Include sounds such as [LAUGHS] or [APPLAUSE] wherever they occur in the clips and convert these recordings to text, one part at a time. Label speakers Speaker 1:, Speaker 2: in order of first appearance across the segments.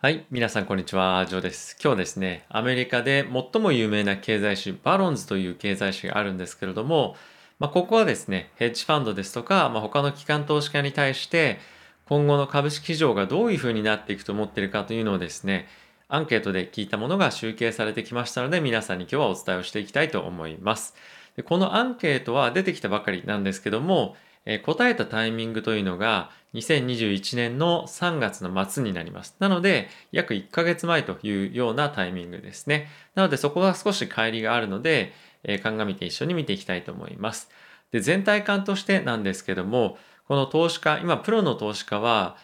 Speaker 1: はい、皆さんこんにちは、ジョーです。今日ですね、アメリカで最も有名な経済誌、バロンズという経済誌があるんですけれども、まあ、ここはですね、ヘッジファンドですとか、まあ、他の機関投資家に対して、今後の株式市場がどういうふうになっていくと思っているかというのをですね、アンケートで聞いたものが集計されてきましたので、皆さんに今日はお伝えをしていきたいと思います。でこのアンケートは出てきたばかりなんですけども、え答えたタイミングというのが2021年の3月の末になります。なので、約1ヶ月前というようなタイミングですね。なので、そこは少し乖離があるので、えー、鑑みて一緒に見ていきたいと思います。で、全体感としてなんですけども、この投資家、今、プロの投資家は、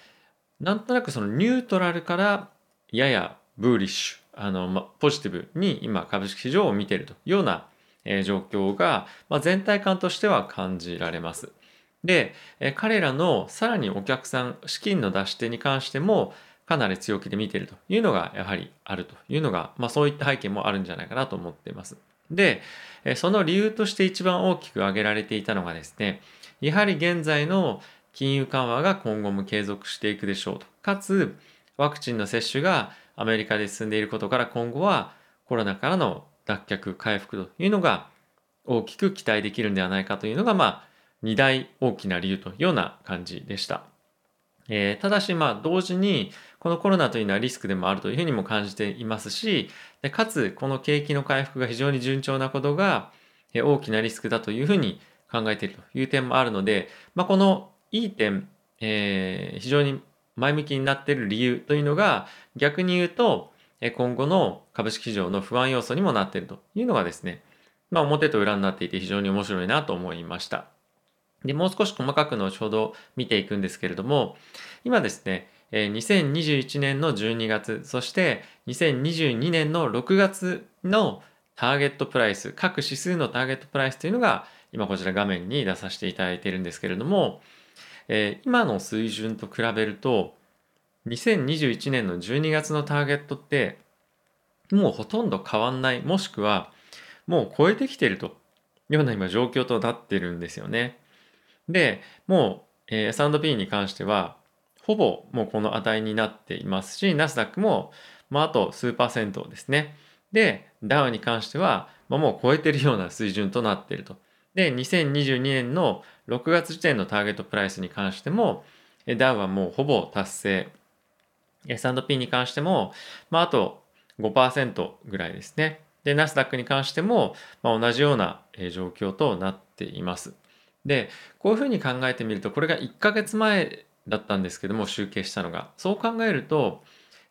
Speaker 1: なんとなくそのニュートラルからややブーリッシュ、あの、ま、ポジティブに今株式市場を見ているというような、えー、状況が、ま、全体感としては感じられます。で、え彼らのさらにお客さん、資金の出し手に関しても、かなり強気で見ているというのがやはりあるというのが、まあそういった背景もあるんじゃないかなと思っています。で、その理由として一番大きく挙げられていたのがですね、やはり現在の金融緩和が今後も継続していくでしょうと。かつ、ワクチンの接種がアメリカで進んでいることから今後はコロナからの脱却、回復というのが大きく期待できるんではないかというのが、まあ、2大大きな理由というような感じでした。えー、ただし、まあ、同時に、このコロナというのはリスクでもあるというふうにも感じていますし、でかつ、この景気の回復が非常に順調なことが、え大きなリスクだというふうに考えているという点もあるので、まあ、このいい点、えー、非常に前向きになっている理由というのが、逆に言うと、え今後の株式市場の不安要素にもなっているというのがですね、まあ、表と裏になっていて非常に面白いなと思いました。で、もう少し細かく後ほど見ていくんですけれども、今ですね、2021年の12月、そして2022年の6月のターゲットプライス、各指数のターゲットプライスというのが、今こちら画面に出させていただいているんですけれども、え今の水準と比べると、2021年の12月のターゲットって、もうほとんど変わんない、もしくは、もう超えてきているというような今状況となっているんですよね。で、もう、えー、S&P に関しては、ほぼもうこの値になっていますし、ナスダックも、まあ、あと数パーセントですね。で、ダウンに関しては、まあ、もう超えてるような水準となっていると。で、2022年の6月時点のターゲットプライスに関しても、ダウンはもうほぼ達成。S&P に関しても、まあ、あと5%ぐらいですね。で、ナスダックに関しても、まあ、同じような状況となっています。で、こういうふうに考えてみると、これが1ヶ月前だったんですけども、集計したのが。そう考えると、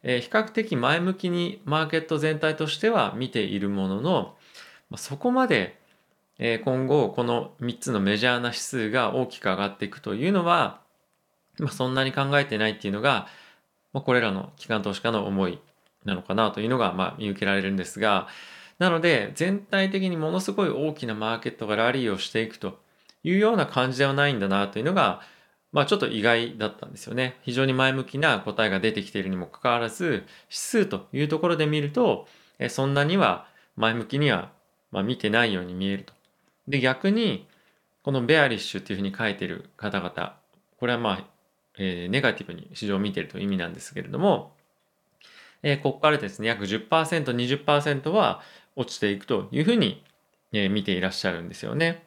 Speaker 1: えー、比較的前向きにマーケット全体としては見ているものの、そこまで、今後この3つのメジャーな指数が大きく上がっていくというのは、まあ、そんなに考えてないっていうのが、まあ、これらの機関投資家の思いなのかなというのが、まあ、見受けられるんですが、なので全体的にものすごい大きなマーケットがラリーをしていくというような感じではないんだなというのが、まあちょっと意外だったんですよね。非常に前向きな答えが出てきているにもかかわらず、指数というところで見ると、えそんなには前向きには、ま、見てないように見えると。で、逆に、このベアリッシュっていうふうに書いてる方々、これはまあ、えー、ネガティブに市場を見てるという意味なんですけれども、えー、ここからですね、約10%、20%は落ちていくというふうに、えー、見ていらっしゃるんですよね。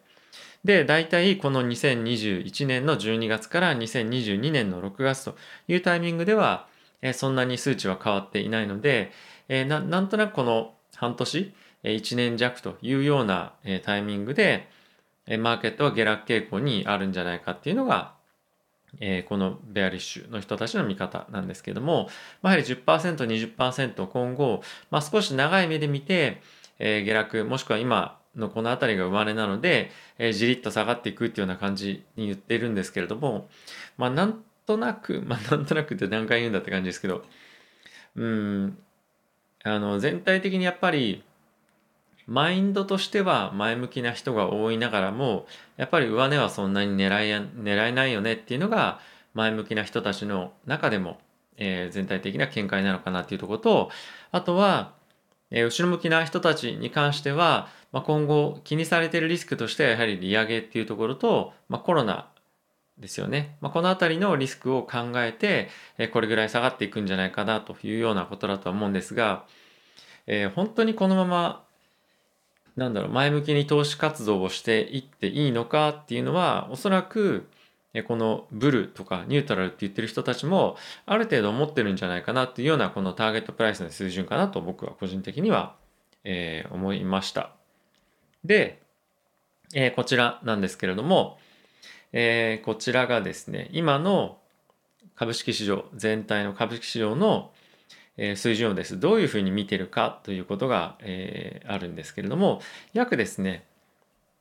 Speaker 1: で、大体この2021年の12月から2022年の6月というタイミングでは、えそんなに数値は変わっていないので、えなんとなくこの半年、え1年弱というような、えタイミングで、えマーケットは下落傾向にあるんじゃないかっていうのが、えこのベアリッシュの人たちの見方なんですけども、やはり10%、20%今後、まあ、少し長い目で見て、え下落、もしくは今、のこの辺りが生まれなので、えー、じりっと下がっていくっていうような感じに言ってるんですけれども、まあなんとなく、[LAUGHS] まあなんとなくって何回言うんだって感じですけど、うん、あの全体的にやっぱりマインドとしては前向きな人が多いながらも、やっぱり上値はそんなに狙い狙えないよねっていうのが前向きな人たちの中でも、えー、全体的な見解なのかなっていうところと、あとは、え後ろ向きな人たちに関しては、まあ、今後気にされているリスクとしてはやはり利上げっていうところと、まあ、コロナですよね。まあ、この辺りのリスクを考えて、えこれぐらい下がっていくんじゃないかなというようなことだと思うんですが、えー、本当にこのままなんだろう前向きに投資活動をしていっていいのかっていうのはおそらくこのブルとかニュートラルって言ってる人たちもある程度思ってるんじゃないかなっていうようなこのターゲットプライスの水準かなと僕は個人的には、えー、思いました。で、えー、こちらなんですけれども、えー、こちらがですね今の株式市場全体の株式市場の水準をですどういうふうに見てるかということが、えー、あるんですけれども約ですね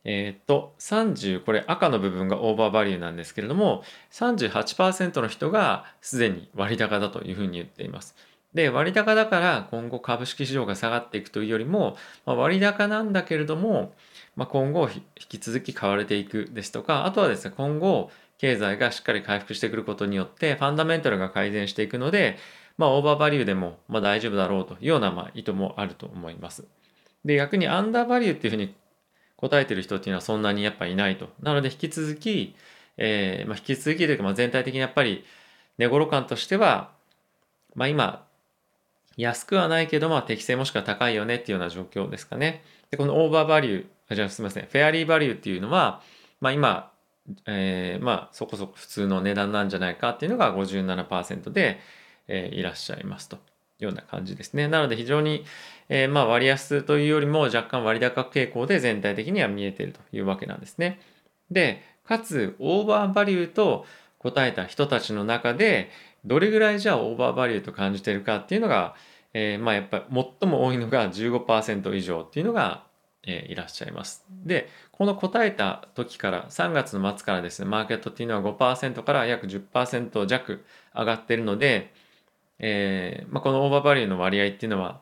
Speaker 1: えっ、と30これ赤の部分がオーバーバリューなんですけれども38%の人がすでに割高だというふうに言っています。で割高だから今後株式市場が下がっていくというよりも、まあ、割高なんだけれども、まあ、今後引き続き買われていくですとかあとはですね今後経済がしっかり回復してくることによってファンダメンタルが改善していくのでまあ、オーバーバリューでも、ま、大丈夫だろうというような、ま、意図もあると思います。で、逆にアンダーバリューっていうふうに答えてる人っていうのはそんなにやっぱいないと。なので、引き続き、えー、まあ、引き続きというか、まあ、全体的にやっぱり値頃感としては、まあ、今、安くはないけど、まあ、適正もしくは高いよねっていうような状況ですかね。で、このオーバーバリュー、あじゃあすみません、フェアリーバリューっていうのは、まあ、今、えー、まあ、そこそこ普通の値段なんじゃないかっていうのが57%で、えいらっしゃいますとような感じですね。なので非常に、えー、まあ割安というよりも若干割高傾向で全体的には見えているというわけなんですね。で、かつオーバーバリューと答えた人たちの中でどれぐらいじゃあオーバーバリューと感じているかっていうのが、えー、まあやっぱり最も多いのが15%以上っていうのが、えー、いらっしゃいます。で、この答えた時から3月の末からですね、マーケットっていうのは5%から約10%弱上がってるので、えー、まあ、このオーバーバリューの割合っていうのは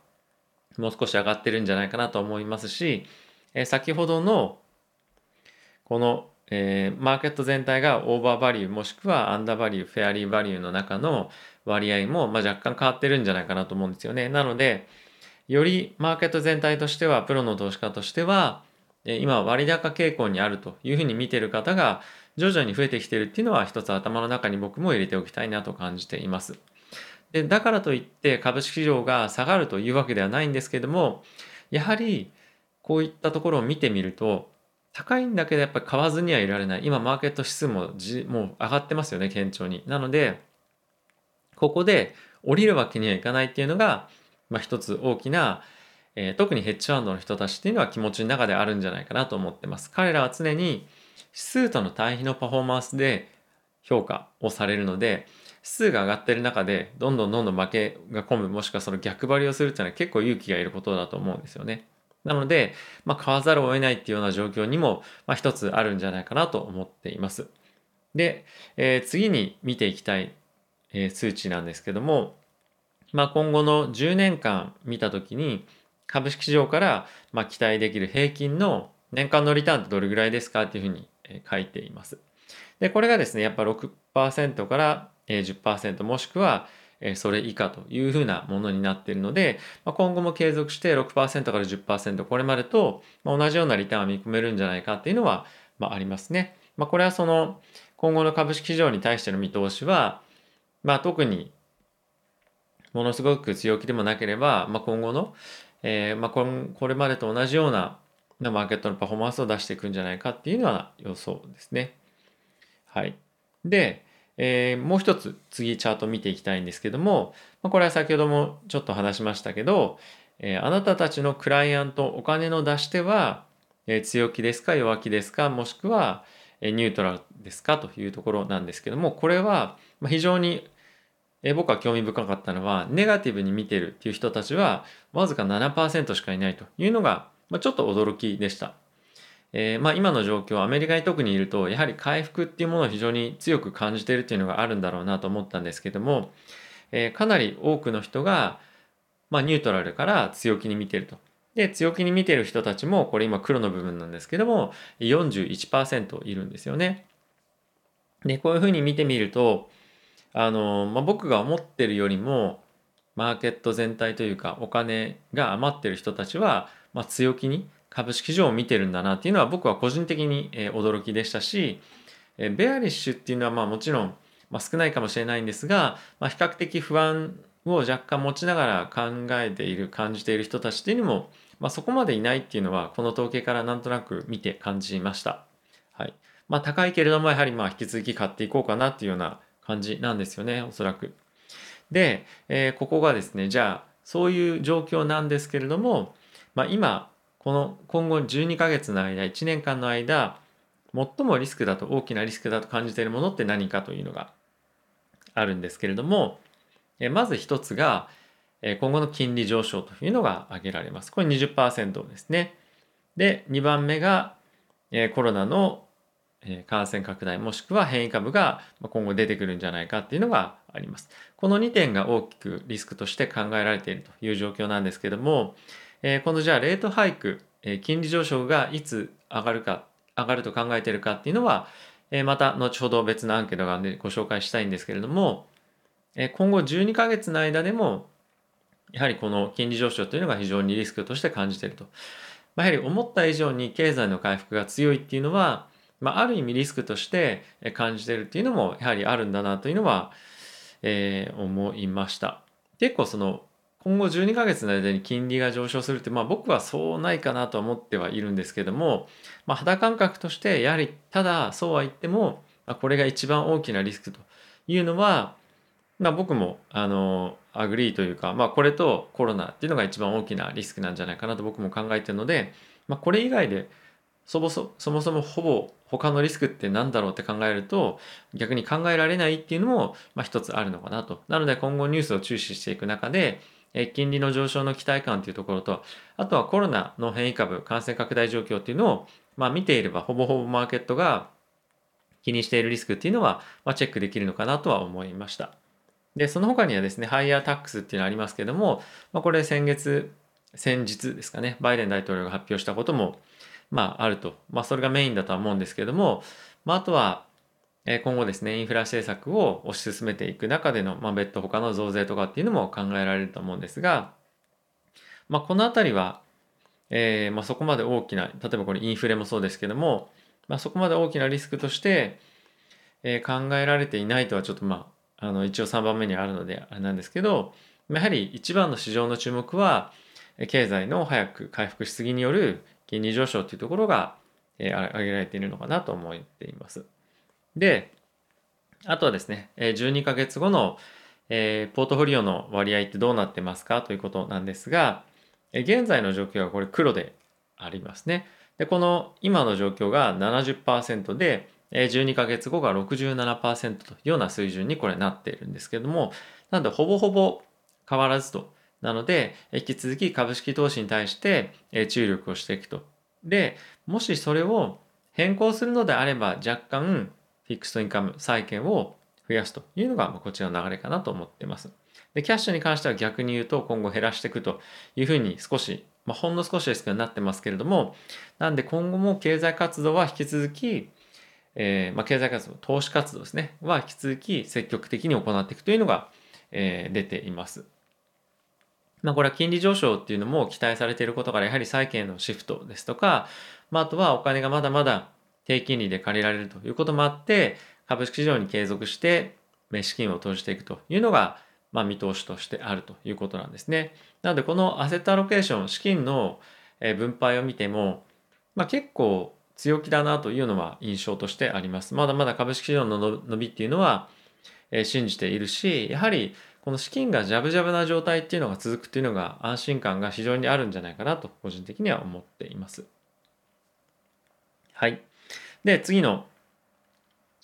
Speaker 1: もう少し上がってるんじゃないかなと思いますし、えー、先ほどのこの、えー、マーケット全体がオーバーバリューもしくはアンダーバリューフェアリーバリューの中の割合も、まあ、若干変わってるんじゃないかなと思うんですよね。なのでよりマーケット全体としてはプロの投資家としては今割高傾向にあるというふうに見てる方が徐々に増えてきてるっていうのは一つ頭の中に僕も入れておきたいなと感じています。でだからといって株式市場が下がるというわけではないんですけれどもやはりこういったところを見てみると高いんだけどやっぱり買わずにはいられない。今マーケット指数もじもう上がってますよね堅調に。なのでここで降りるわけにはいかないっていうのが、まあ、一つ大きな、えー、特にヘッジファンドの人たちっていうのは気持ちの中であるんじゃないかなと思ってます。彼らは常に指数との対比のパフォーマンスで評価をされるので数が上がってる中でどんどんどんどん負けが込むもしくはその逆張りをするっていうのは結構勇気がいることだと思うんですよね。なので、まあ、買わざるを得ないっていうような状況にも、まあ、一つあるんじゃないかなと思っています。で、えー、次に見ていきたい、えー、数値なんですけども、まあ、今後の10年間見た時に株式市場から、まあ、期待できる平均の年間のリターンってどれぐらいですかっていうふうに書いています。で、これがですね、やっぱ6%から10%もしくはそれ以下というふうなものになっているので、今後も継続して6%から10%これまでと同じようなリターンを見込めるんじゃないかっていうのはありますね。まあ、これはその今後の株式市場に対しての見通しは、まあ、特にものすごく強気でもなければ、まあ、今後の、えー、まあここれまでと同じようなマーケットのパフォーマンスを出していくんじゃないかっていうのは予想ですね。はい。で、えー、もう一つ次チャート見ていきたいんですけども、まあ、これは先ほどもちょっと話しましたけど、えー、あなたたちのクライアントお金の出し手は、えー、強気ですか弱気ですかもしくは、えニュートラルですかというところなんですけどもこれは非常にえ僕は興味深かったのはネガティブに見てるっていう人たちはわずか7%しかいないというのが、まあ、ちょっと驚きでした。えー、まあ、今の状況アメリカに特にいるとやはり回復っていうものを非常に強く感じてるっていうのがあるんだろうなと思ったんですけども、えー、かなり多くの人が、まあ、ニュートラルから強気に見てると。で強気に見てる人たちもこれ今黒の部分なんですけども41%いるんですよね。でこういうふうに見てみるとあの、まあ、僕が思ってるよりもマーケット全体というかお金が余ってる人たちは、まあ、強気に株式市場を見てるんだなっていうのは僕は個人的に、驚きでしたし、ベアリッシュっていうのはまあもちろん、少ないかもしれないんですが、まあ、比較的不安を若干持ちながら考えている感じている人たちっていうのも、まあ、そこまでいないっていうのはこの統計からなんとなく見て感じました。はいまあ、高いけれどもやはりまあ引き続き買っていこうかなっていうような感じなんですよねおそらく。で、えー、ここがですねじゃあそういう状況なんですけれども、まあ、今この今後12ヶ月の間1年間の間最もリスクだと大きなリスクだと感じているものって何かというのがあるんですけれどもまず一つが今後の金利上昇というのが挙げられます。これ20%ですね。で2番目がコロナの感染拡大もしくは変異株が今後出てくるんじゃないかっていうのがあります。この2点が大きくリスクとして考えられているという状況なんですけども、えこのじゃあレートハイク、金利上昇がいつ上がるか、上がると考えてるかっていうのはえ、また後ほど別のアンケートがんでご紹介したいんですけれどもえ、今後12ヶ月の間でも、やはりこの金利上昇というのが非常にリスクとして感じていると。やはり思った以上に経済の回復が強いっていうのは、まあ、ある意味リスクとして感じてるっていうのもやはりあるんだなというのは、えー、思いました。結構その今後12ヶ月の間に金利が上昇するって、まあ、僕はそうないかなと思ってはいるんですけども、まあ、肌感覚としてやはりただそうは言っても、あ、これが一番大きなリスクというのは、まあ、僕もあの agree というか、まあ、これとコロナっていうのが一番大きなリスクなんじゃないかなと僕も考えてるので、まあ、これ以外でそもそもそもほぼ他のリスクって何だろうって考えると逆に考えられないっていうのも、まあ、一つあるのかなと。なので今後ニュースを注視していく中でえ金利の上昇の期待感というところとあとはコロナの変異株感染拡大状況っていうのを、まあ、見ていればほぼほぼマーケットが気にしているリスクっていうのは、まあ、チェックできるのかなとは思いました。でその他にはですねハイヤータックスっていうのありますけども、まあ、これ先月先日ですかねバイデン大統領が発表したこともまあ、あると。まあ、それがメインだとは思うんですけども、まあ、あとは、今後ですね、インフラ政策を推し進めていく中での、まあ、別途他の増税とかっていうのも考えられると思うんですが、まあ、このあたりは、えー、まあ、そこまで大きな、例えばこれインフレもそうですけども、まあ、そこまで大きなリスクとして、えー、考えられていないとはちょっとまあ、あの一応3番目にあるのであれなんですけど、やはり一番の市場の注目は、経済の早く回復しすぎによる金利上昇というところが、えー、挙げられているのかなと思っています。で、あとはですね、12ヶ月後の、え、ポートフォリオの割合ってどうなってますか？ということなんですが、現在の状況はこれ黒でありますね。で、この今の状況が70%で、12ヶ月後が67%というような水準にこれなっているんですけども、なのでほぼほぼ変わらずとなので、引き続き株式投資に対して注力をしていくと。で、もしそれを変更するのであれば、若干フィックストインカム、債券を増やすというのがこちらの流れかなと思ってます。で、キャッシュに関しては逆に言うと今後減らしていくというふうに少し、まあ、ほんの少しですけどなってますけれども、なんで今後も経済活動は引き続き、えー、まあ、経済活動、投資活動ですね、は引き続き積極的に行っていくというのが、えー、出ています。まあ、これは金利上昇っていうのも期待されていることからやはり債券のシフトですとか、まあ、あとはお金がまだまだ低金利で借りられるということもあって株式市場に継続して資金を投じていくというのが、まあ、見通しとしてあるということなんですね。なのでこのアセットアロケーション資金の分配を見ても、まあ、結構強気だなというのは印象としてあります。まだまだ株式市場の伸びっていうのは信じているしやはりこの資金がジャブジャブな状態っていうのが続くっていうのが安心感が非常にあるんじゃないかなと個人的には思っています。はい。で、次の、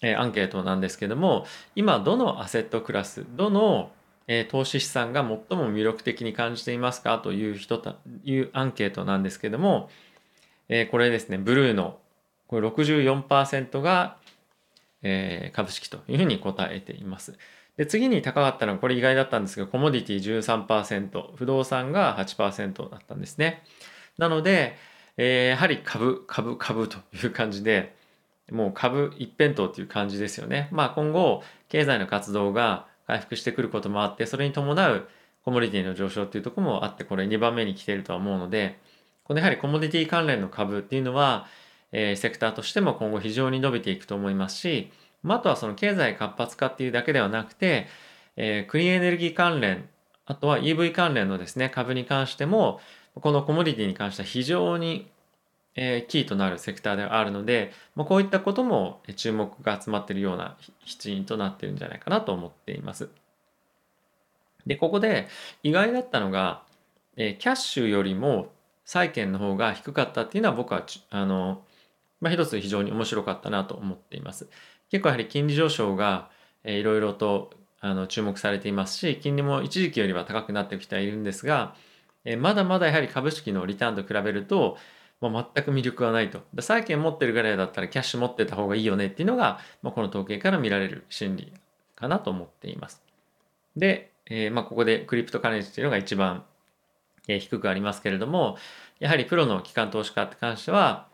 Speaker 1: えー、アンケートなんですけども、今どのアセットクラス、どの、えー、投資資産が最も魅力的に感じていますか？という人というアンケートなんですけども、えー、これですね、ブルーのこれ64%が、えー、株式というふうに答えています。で、次に高かったのは、これ意外だったんですけど、コモディティ13%、不動産が8%だったんですね。なので、えー、やはり株、株、株という感じで、もう株一辺倒という感じですよね。まあ今後、経済の活動が回復してくることもあって、それに伴うコモディティの上昇っていうとこもあって、これ2番目に来てるとは思うので、このやはりコモディティ関連の株っていうのは、えー、セクターとしても今後非常に伸びていくと思いますし、まあ、あとはその経済活発化っていうだけではなくて、えー、クリーンエネルギー関連、あとは EV 関連のですね、株に関しても、このコモディティに関しては非常に、えー、キーとなるセクターであるので、まあ、こういったことも注目が集まっているような一因となっているんじゃないかなと思っています。で、ここで意外だったのが、えー、キャッシュよりも債券の方が低かったっていうのは僕はあの、まあ、一つ非常に面白かったなと思っています。結構やはり金利上昇が、えー、いろいろとあの注目されていますし金利も一時期よりは高くなってきてはいるんですが、えー、まだまだやはり株式のリターンと比べると、まあ、全く魅力はないと債券持ってるぐらいだったらキャッシュ持ってた方がいいよねっていうのが、まあ、この統計から見られる心理かなと思っていますで、えー、まあここでクリプトカレンシーっていうのが一番、え、低くありますけれどもやはりプロの機関投資家って関しては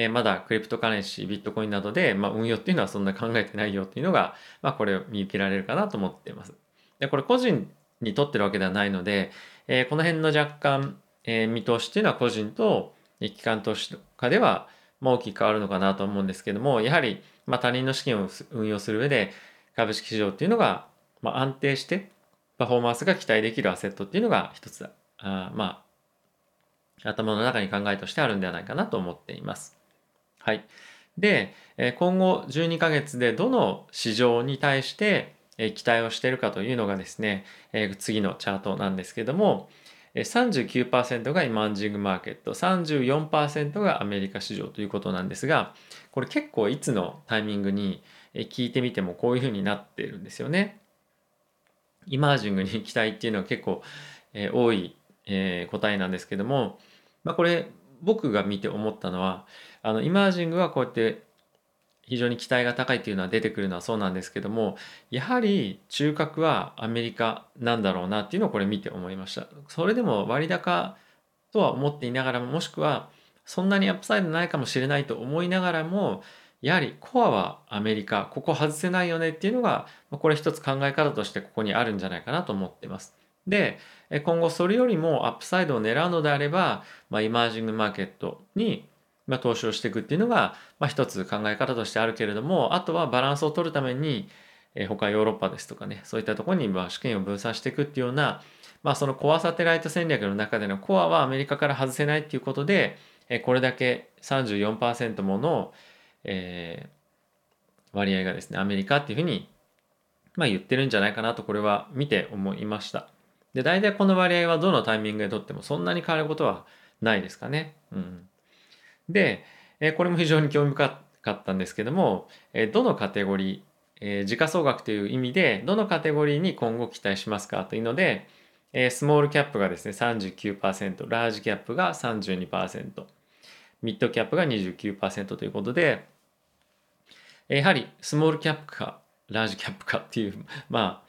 Speaker 1: えまだクリプトカレンシー、ビットコインなどで、まあ、運用っていうのはそんな考えてないよっていうのが、まあ、これを見受けられるかなと思っています。で、これ個人にとってるわけではないので、えー、この辺の若干、えー、見通しっていうのは個人と機関投資家では、まあ、大きく変わるのかなと思うんですけども、やはり、まあ、他人の資金を運用する上で、株式市場っていうのが、まあ、安定して、パフォーマンスが期待できるアセットっていうのが一つだ。あまあ、頭の中に考えとしてあるんではないかなと思っています。はい。で、今後12ヶ月でどの市場に対して期待をしているかというのがですね、次のチャートなんですけども、39%がイマンジングマーケット、34%がアメリカ市場ということなんですが、これ結構いつのタイミングに聞いてみてもこういうふうになってるんですよね。イマージングに期待っていうのは結構多い答えなんですけども、まあ、これ僕が見て思ったのはあのイマージングはこうやって非常に期待が高いっていうのは出てくるのはそうなんですけどもやはり中核はアメリカなんだろうなっていうのをこれ見て思いました。それでも割高とは思っていながらももしくはそんなにアップサイドないかもしれないと思いながらもやはりコアはアメリカここ外せないよねっていうのがこれ一つ考え方としてここにあるんじゃないかなと思ってます。で今後それよりもアップサイドを狙うのであれば、まあ、 emerging market にまあ、投資をしていくっていうのが、まあ、一つ考え方としてあるけれどもあとはバランスを取るために、えー、他ヨーロッパですとかねそういったところにまあ資金を分散していくっていうような、まあ、そのコアサテライト戦略の中でのコアはアメリカから外せないっていうことで、えー、これだけ34%もの、えー、割合がですねアメリカっていうふうに、まあ、言ってるんじゃないかなとこれは見て思いました。で大体この割合はどのタイミングでとってもそんなに変わることはないですかね。うんで、えこれも非常に興味深かったんですけども、えどのカテゴリー、え時価総額という意味でどのカテゴリーに今後期待しますかというので、えスモールキャップがですね39%ラージキャップが32%ミッドキャップが29%ということでやはりスモールキャップかラージキャップかっていう [LAUGHS] ま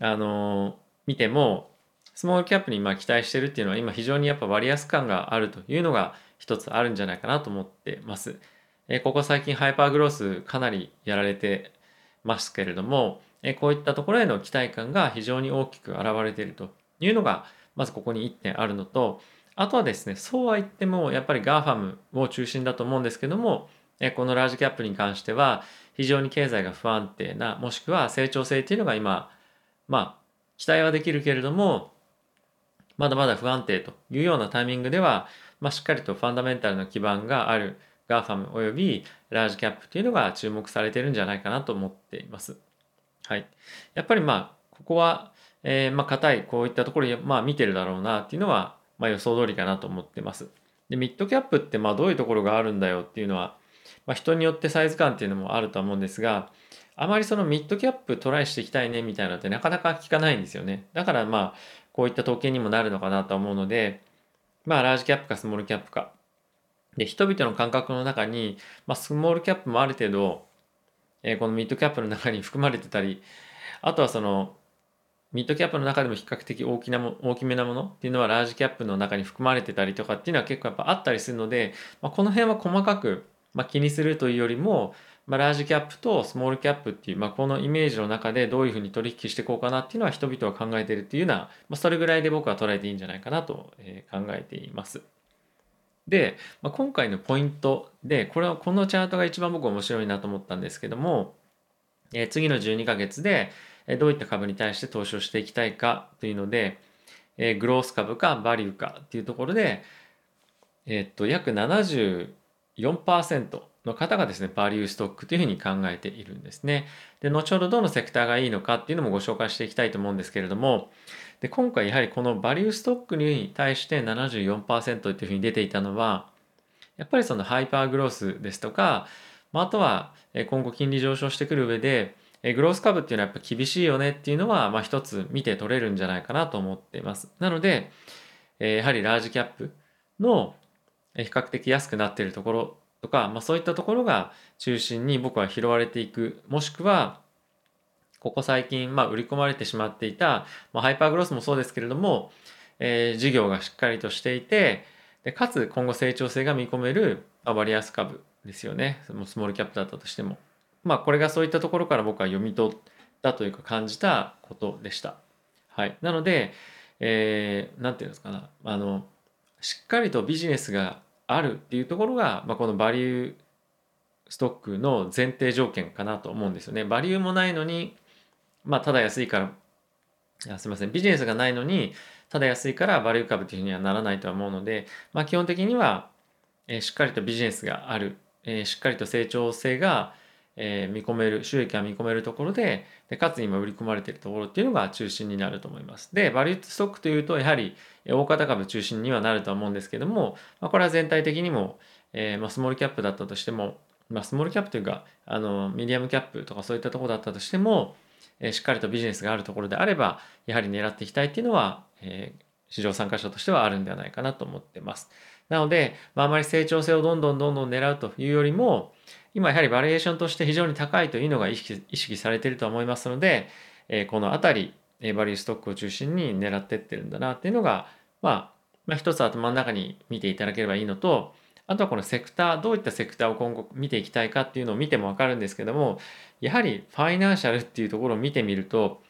Speaker 1: ああのー、見てもスモールキャップにま期待してるっていうのは今非常にやっぱ割安感があるというのが一つあるんじゃないかなと思ってます。えここ最近ハイパーグロースかなりやられてますけれども、えこういったところへの期待感が非常に大きく現れているというのが、まずここに1点あるのと、あとはですね、そうは言っても、やっぱり GAFAM を中心だと思うんですけども、えこのラージキャップに関しては、非常に経済が不安定な、もしくは成長性っていうのが今、まあ、期待はできるけれども、まだまだ不安定というようなタイミングでは、まあ、しっかりとファンダメンタルの基盤がある GAFAM およびラージキャップというのが注目されてるんじゃないかなと思っています。はい。やっぱりまあ、ここは、えー、まあ、硬い、こういったところに、まあ、見てるだろうなっていうのは、まあ、予想通りかなと思ってます。で、ミッドキャップって、まあ、どういうところがあるんだよっていうのは、まあ、人によってサイズ感っていうのもあると思うんですが、あまりそのミッドキャップトライしていきたいねみたいなのってなかなか聞かないんですよね。だからまあ、こういった統計にもなるのかなと思うので、まあ、ラージキャップかスモールキャップか。で、人々の感覚の中に、まあ、スモールキャップもある程度、えー、このミッドキャップの中に含まれてたり、あとはその、ミッドキャップの中でも比較的大きなも大きめなものっていうのはラージキャップの中に含まれてたりとかっていうのは結構やっぱあったりするので、まあ、この辺は細かく、まあ、気にするというよりも、まあ、ラージキャップとスモールキャップっていう、まあ、このイメージの中でどういうふうに取引していこうかなっていうのは人々は考えているっていうような、まあ、それぐらいで僕は捉えていいんじゃないかなと、え考えています。で、まあ、今回のポイントで、これはこのチャートが一番僕面白いなと思ったんですけども、えー、次の12ヶ月でどういった株に対して投資をしていきたいかというので、えー、グロース株かバリューかっていうところで、え、っと、約74%の方がですね、バリューストックというふうに考えているんですね。で、後ほどどのセクターがいいのかっていうのもご紹介していきたいと思うんですけれども、で、今回やはりこのバリューストックに対して74%というふうに出ていたのは、やっぱりそのハイパーグロースですとか、まあ、あとは今後金利上昇してくる上で、グロース株っていうのはやっぱ厳しいよねっていうのは、まあ一つ見て取れるんじゃないかなと思っています。なので、やはりラージキャップの比較的安くなっているところとか、まあ、そういったところが中心に僕は拾われていく。もしくはここ最近、まあ、売り込まれてしまっていた、まあ、ハイパーグロスもそうですけれども、えー、事業がしっかりとしていてでかつ今後成長性が見込める、まあ、割安株ですよね。スモールキャップだったとしても。まあこれがそういったところから僕は読み取ったというか感じたことでした。はい。なので、えー、ていうんですかな。あのしっかりとビジネスがあるっていうところが、まあ、このバリューストックの前提条件かなと思うんですよね。バリューもないのに、まあ、ただ安いから、すみません、ビジネスがないのに、ただ安いからバリュー株というふうにはならないとは思うので、まあ、基本的には、えー、しっかりとビジネスがある、えー、しっかりと成長性が、えー、見込める、収益が見込めるところで、でかつ今売り込まれているところっていうのが中心になると思います。で、バリューストックというと、やはり大型株中心にはなるとは思うんですけども、まあ、これは全体的にも、えー、まあ、スモールキャップだったとしても、まあ、スモールキャップというか、あの、ミディアムキャップとかそういったところだったとしても、えー、しっかりとビジネスがあるところであれば、やはり狙っていきたいっていうのは、え、市場参加者としてはあるんではないかなと思ってます。なので、まあ、あまり成長性をどんどんどんどん狙うというよりも、今やはりバリエーションとして非常に高いというのが意識意識されていると思いますので、えー、このあたり、えバリューストックを中心に狙ってってるんだなっていうのが、まあ、まあ、一つ頭の中に見ていただければいいのと、あとはこのセクター、どういったセクターを今後見ていきたいかっていうのを見てもわかるんですけども、やはりファイナンシャルっていうところを見てみると、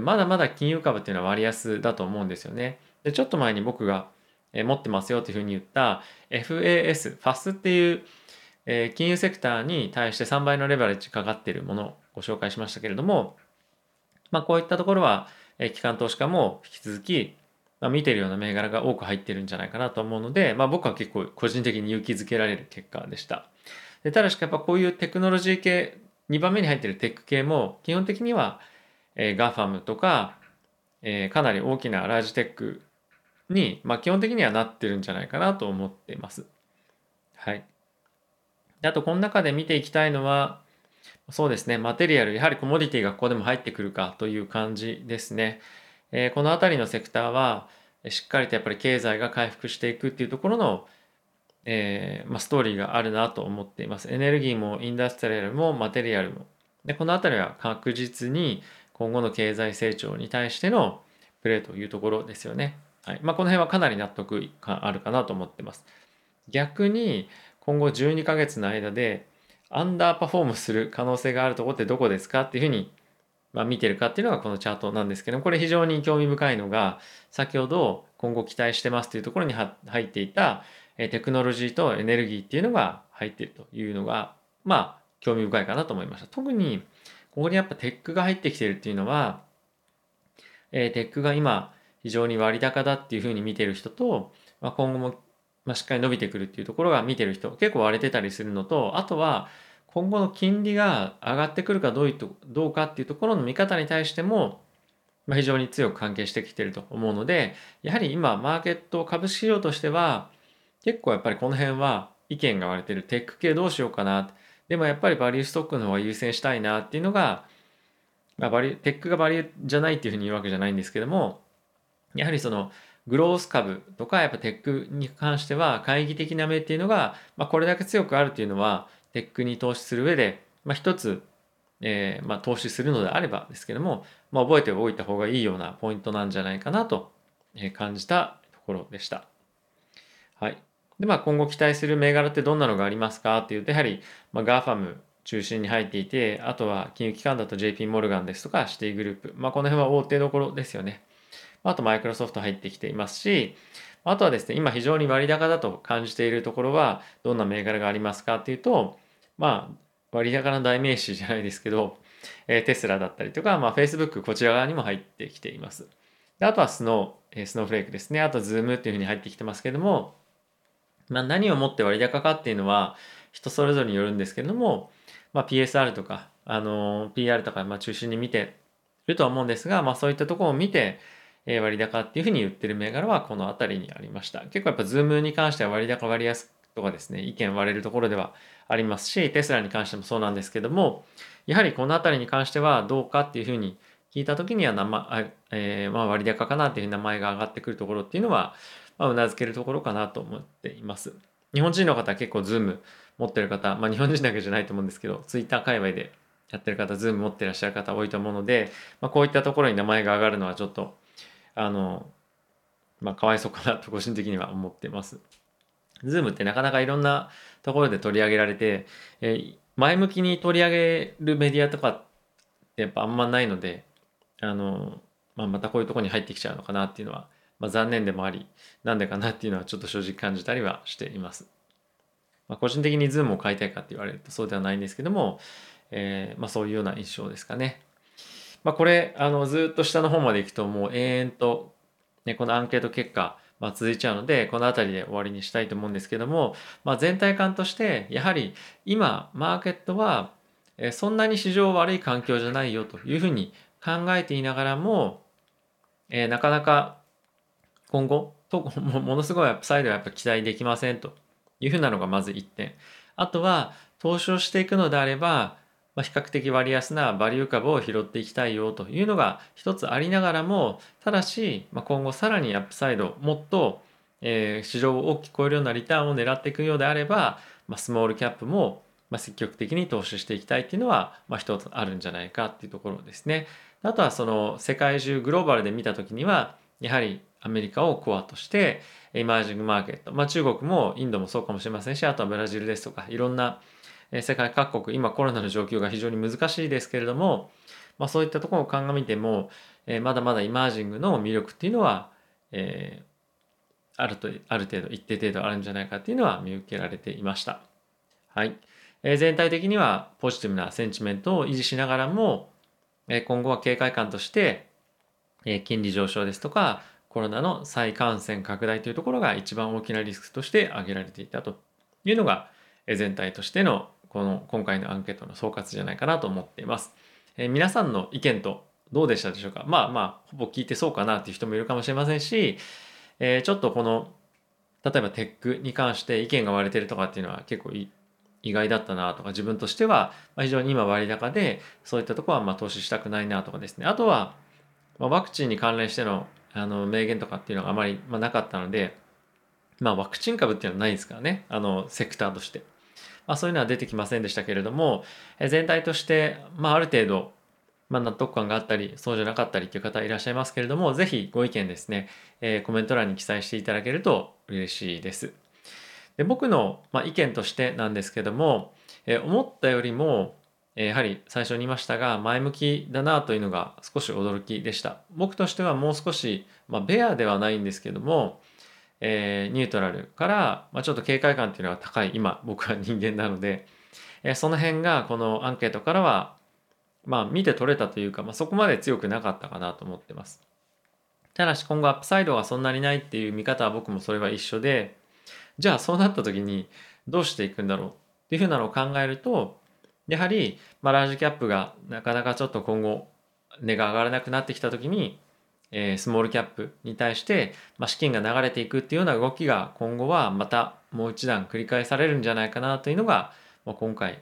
Speaker 1: まだまだ金融株っていうのは割安だと思うんですよね。で、ちょっと前に僕が持ってますよというふうに言った FAS、FAS っていうえー、金融セクターに対して3倍のレバレッジかかっているものをご紹介しましたけれども、まあ、こういったところは、えー、機関投資家も引き続き、まあ、見てるような銘柄が多く入ってるんじゃないかなと思うので、まあ、僕は結構個人的に勇気づけられる結果でした。でただしやっぱこういうテクノロジー系、2番目に入ってるテック系も基本的には、えー、GAFAM とか、えー、かなり大きなラージテックに、まあ、基本的にはなってるんじゃないかなと思っています。はい。であとこの中で見ていきたいのはそうですねマテリアルやはりコモディティがここでも入ってくるかという感じですね、えー、この辺りのセクターはしっかりとやっぱり経済が回復していくっていうところの、えー、まあ、ストーリーがあるなと思っていますエネルギーもインダストリアルもマテリアルもでこの辺りは確実に今後の経済成長に対してのプレーというところですよね。はいまあ、この辺はかなり納得があるかなと思ってます。逆に今後12ヶ月の間でアンダーパフォームする可能性があるところってどこですかっていうふうに、まあ、見てるかっていうのがこのチャートなんですけどもこれ非常に興味深いのが先ほど今後期待してますというところに入っていたテクノロジーとエネルギーっていうのが入っているというのがまあ興味深いかなと思いました。特にここにやっぱテックが入ってきてるっていうのは、えテックが今非常に割高だっていうふうに見てる人と、まあ、今後もまあ、しっかり伸びてくるっていうところが見てる人結構割れてたりするのとあとは今後の金利が上がってくるかどういどうかっていうところの見方に対しても、ま、非常に強く関係してきてると思うのでやはり今マーケット株式市場としては結構やっぱりこの辺は意見が割れてるテック系どうしようかなでもやっぱりバリューストックの方が優先したいなっていうのが、まあ、バリテックがバリューじゃないっていうふうに言うわけじゃないんですけどもやはりそのグロース株とかやっぱテックに関しては懐疑的な目っていうのが、まあ、これだけ強くあるっていうのはテックに投資する上で、まあ、一つ、えーまあ、投資するのであればですけども、まあ、覚えておいた方がいいようなポイントなんじゃないかなと感じたところでした。はい。で、まあ、今後期待する銘柄ってどんなのがありますかっていうと、やはり、まあ、GAFAM 中心に入っていて、あとは金融機関だと JP モルガンですとかシティグループ、まあ、この辺は大手どころですよね。あとマイクロソフト入ってきていますし、あとはですね、今非常に割高だと感じているところは、どんな銘柄がありますかっていうと、まあ、割高な代名詞じゃないですけど、えテスラだったりとか、まあ、Facebook こちら側にも入ってきています。であとはスノー、えスノーフレークですね。あと Zoom っていうふうに入ってきてますけども、まあ、何をもって割高かっていうのは人それぞれによるんですけれども、まあ、PSR とか、あの PR とかまあ中心に見てるとは思うんですが、まあ、そういったところを見て、え割高っていうふうに言ってる銘柄はこの辺りにありました。結構やっぱ Zoom に関しては割高割安とかですね、意見割れるところではありますし、テスラに関してもそうなんですけども、やはりこの辺りに関してはどうかっていうふうに聞いた時には名前、えー、まあ割高かなっていう名前が上がってくるところっていうのは、まあ、うなずけるところかなと思っています。日本人の方結構 Zoom 持ってる方、まあ日本人だけじゃないと思うんですけど、Twitter 界隈でやってる方、Zoom 持ってらっしゃる方多いと思うので、まあ、こういったところに名前が上がるのはちょっと、あの、まあ、かわいそうかなと個人的には思ってます。Zoom ってなかなかいろんなところで取り上げられて、えー、前向きに取り上げるメディアとかってやっぱあんまないので、あの、まあ、またこういうとこに入ってきちゃうのかなっていうのは、まあ、残念でもあり、なんでかなっていうのはちょっと正直感じたりはしています。まあ、個人的に Zoom を買いたいかって言われるとそうではないんですけども、えー、まあ、そういうような印象ですかね。まあ、これあのずっと下の方まで行くともう延々と、ね、このアンケート結果、まあ、続いちゃうのでこの辺りで終わりにしたいと思うんですけども、まあ、全体感としてやはり今マーケットはそんなに市場悪い環境じゃないよというふうに考えていながらも、えー、なかなか今後とものすごいアップサイドはやっぱ期待できませんというふうなのがまず1点。あとは投資をしていくのであればまあ、比較的割安なバリュー株を拾っていきたいよというのが一つありながらもただし、まあ、今後さらにアップサイドもっと、えー、市場を大きく超えるようなリターンを狙っていくようであれば、まあ、スモールキャップもま、積極的に投資していきたいっていうのは、まあ、一つあるんじゃないかっていうところですね。あとはその世界中グローバルで見た時にはやはりアメリカをコアとしてエマージングマーケット、まあ、中国もインドもそうかもしれませんしあとはブラジルですとかいろんな世界各国今コロナの状況が非常に難しいですけれども、まあ、そういったところを鑑みても、えまだまだイマージングの魅力っていうのは、えー、あるとある程度一定程度あるんじゃないかっていうのは見受けられていました。はい、え、全体的にはポジティブなセンチメントを維持しながらも、え今後は警戒感として、え金利上昇ですとかコロナの再感染拡大というところが一番大きなリスクとして挙げられていたというのが全体としてのこの今回のアンケートの総括じゃないかなと思っています。えー、皆さんの意見とどうでしたでしょうか？まあまあほぼ聞いてそうかなっていう人もいるかもしれませんし、えー、ちょっとこの例えばテックに関して意見が割れてるとかっていうのは結構意外だったなとか自分としては非常に今割高でそういったとこはま投資したくないなとかですねあとはまワクチンに関連してのあの名言とかっていうのがあまりまなかったのでまあワクチン株っていうのはないですからねあのセクターとして。まあ、そういうのは出てきませんでしたけれども、え全体として、まあ、ある程度、まあ、納得感があったり、そうじゃなかったりという方いらっしゃいますけれども、ぜひご意見ですね、えー、コメント欄に記載していただけると嬉しいです。で僕の、まあ、意見としてなんですけども、えー、思ったよりも、えやはり最初に言いましたが、前向きだなというのが少し驚きでした。僕としてはもう少し、まあ、ベアではないんですけども、えー、ニュートラルから、まあ、ちょっと警戒感っていうのが高い今僕は人間なので、えー、その辺がこのアンケートからはまあ見て取れたというか、まあ、そこまで強くなかったかなと思ってます。ただし今後アップサイドがそんなにないっていう見方は僕もそれは一緒でじゃあそうなった時にどうしていくんだろうっていうふうなのを考えるとやはり、まあ、ラージキャップがなかなかちょっと今後値が上がらなくなってきた時にえ、スモールキャップに対して、ま、資金が流れていくっていうような動きが今後はまたもう一段繰り返されるんじゃないかなというのが、ま、今回、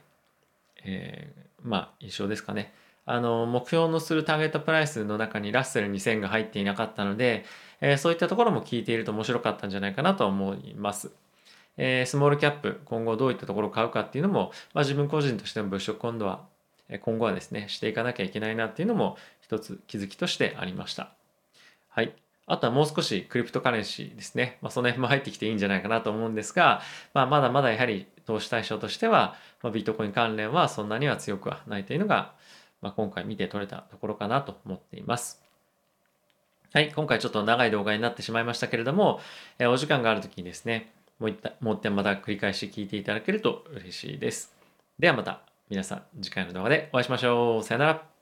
Speaker 1: えー、まあ印象ですかね。あの目標のするターゲットプライスの中にラッセル2000が入っていなかったので、えー、そういったところも聞いていると面白かったんじゃないかなと思います。えー、スモールキャップ今後どういったところを買うかっていうのも、まあ、自分個人としての物色今度は今後はですねしていかなきゃいけないなっていうのも一つ気づきとしてありました。はい。あとはもう少しクリプトカレンシーですね。まあ、その辺も入ってきていいんじゃないかなと思うんですが、まあ、まだまだやはり投資対象としては、まあ、ビットコイン関連はそんなには強くはないというのが、まあ、今回見て取れたところかなと思っています。はい、今回ちょっと長い動画になってしまいましたけれども、えお時間がある時にですね、もう一もう一点また繰り返し聞いていただけると嬉しいです。ではまた皆さん次回の動画でお会いしましょう。さよなら。